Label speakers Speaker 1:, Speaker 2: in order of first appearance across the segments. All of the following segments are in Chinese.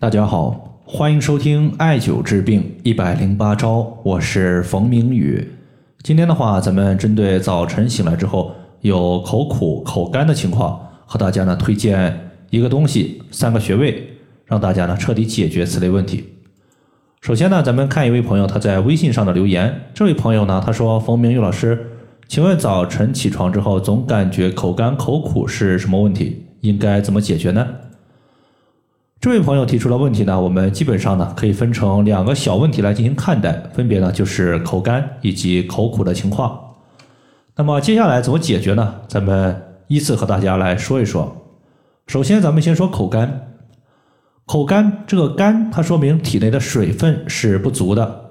Speaker 1: 大家好，欢迎收听艾灸治病一百零八招，我是冯明宇。今天的话，咱们针对早晨醒来之后有口苦、口干的情况，和大家呢推荐一个东西，三个穴位，让大家呢彻底解决此类问题。首先呢，咱们看一位朋友他在微信上的留言。这位朋友呢，他说：“冯明宇老师，请问早晨起床之后总感觉口干口苦是什么问题？应该怎么解决呢？”这位朋友提出的问题呢，我们基本上呢可以分成两个小问题来进行看待，分别呢就是口干以及口苦的情况。那么接下来怎么解决呢？咱们依次和大家来说一说。首先，咱们先说口干。口干这个干，它说明体内的水分是不足的，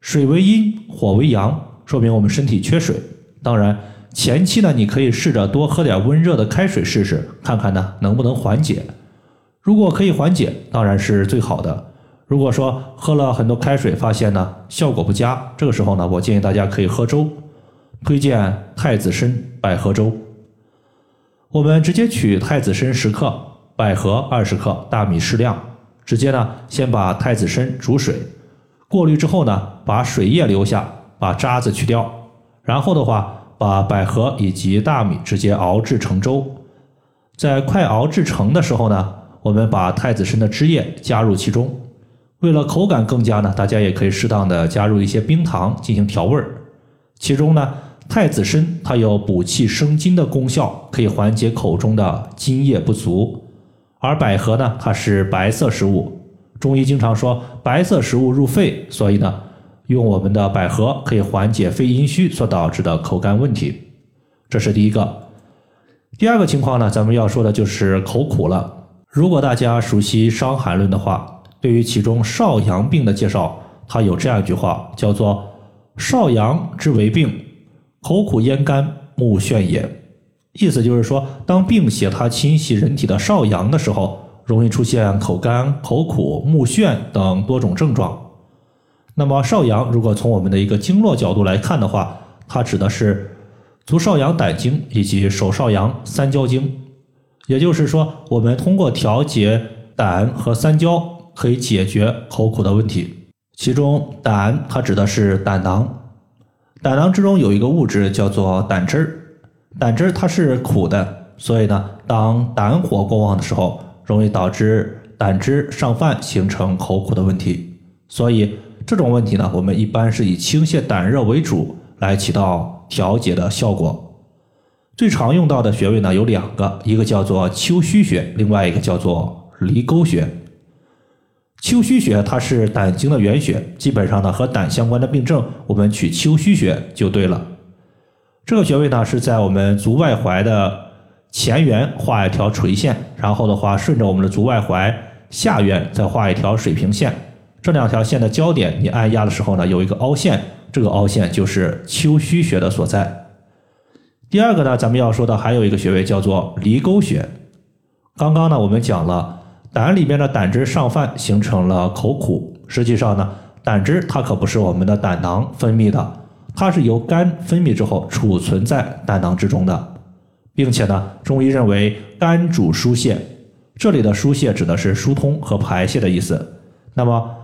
Speaker 1: 水为阴，火为阳，说明我们身体缺水。当然，前期呢，你可以试着多喝点温热的开水试试，看看呢能不能缓解。如果可以缓解，当然是最好的。如果说喝了很多开水，发现呢效果不佳，这个时候呢，我建议大家可以喝粥，推荐太子参百合粥。我们直接取太子参十克。百合二十克，大米适量。直接呢，先把太子参煮水，过滤之后呢，把水液留下，把渣子去掉。然后的话，把百合以及大米直接熬制成粥。在快熬制成的时候呢，我们把太子参的汁液加入其中。为了口感更佳呢，大家也可以适当的加入一些冰糖进行调味儿。其中呢，太子参它有补气生津的功效，可以缓解口中的津液不足。而百合呢，它是白色食物，中医经常说白色食物入肺，所以呢，用我们的百合可以缓解肺阴虚所导致的口干问题。这是第一个。第二个情况呢，咱们要说的就是口苦了。如果大家熟悉《伤寒论》的话，对于其中少阳病的介绍，它有这样一句话，叫做“少阳之为病，口苦咽干，目眩也”。意思就是说，当病邪它侵袭人体的少阳的时候，容易出现口干、口苦、目眩等多种症状。那么少阳，如果从我们的一个经络角度来看的话，它指的是足少阳胆经以及手少阳三焦经。也就是说，我们通过调节胆和三焦，可以解决口苦的问题。其中胆，它指的是胆囊，胆囊之中有一个物质叫做胆汁儿。胆汁它是苦的，所以呢，当胆火过旺的时候，容易导致胆汁上泛，形成口苦的问题。所以这种问题呢，我们一般是以清泻胆热为主，来起到调节的效果。最常用到的穴位呢有两个，一个叫做丘虚穴，另外一个叫做离沟穴。丘虚穴它是胆经的原穴，基本上呢和胆相关的病症，我们取丘虚穴就对了。这个穴位呢是在我们足外踝的前缘画一条垂线，然后的话顺着我们的足外踝下缘再画一条水平线，这两条线的交点你按压的时候呢有一个凹陷，这个凹陷就是丘虚穴的所在。第二个呢，咱们要说的还有一个穴位叫做离沟穴。刚刚呢我们讲了胆里面的胆汁上泛形成了口苦，实际上呢胆汁它可不是我们的胆囊分泌的。它是由肝分泌之后储存在胆囊之中的，并且呢，中医认为肝主疏泄，这里的疏泄指的是疏通和排泄的意思。那么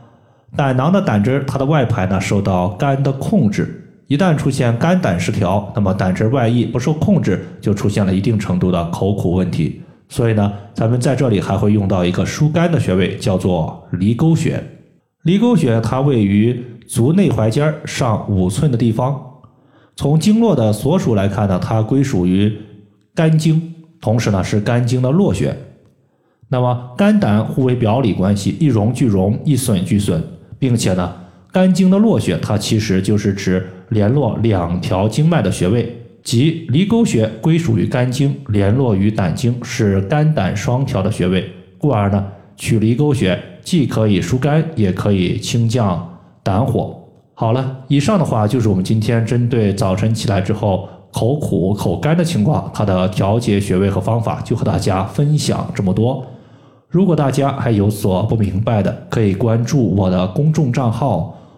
Speaker 1: 胆囊的胆汁它的外排呢受到肝的控制，一旦出现肝胆失调，那么胆汁外溢不受控制，就出现了一定程度的口苦问题。所以呢，咱们在这里还会用到一个疏肝的穴位，叫做离沟穴。离沟穴它位于。足内踝尖上五寸的地方，从经络的所属来看呢，它归属于肝经，同时呢是肝经的络穴。那么肝胆互为表里关系，一荣俱荣，一损俱损，并且呢，肝经的络穴它其实就是指联络两条经脉的穴位，即离沟穴归属于肝经，联络于胆经，是肝胆双调的穴位。故而呢，取离沟穴既可以疏肝，也可以清降。胆火好了，以上的话就是我们今天针对早晨起来之后口苦口干的情况，它的调节穴位和方法，就和大家分享这么多。如果大家还有所不明白的，可以关注我的公众账号“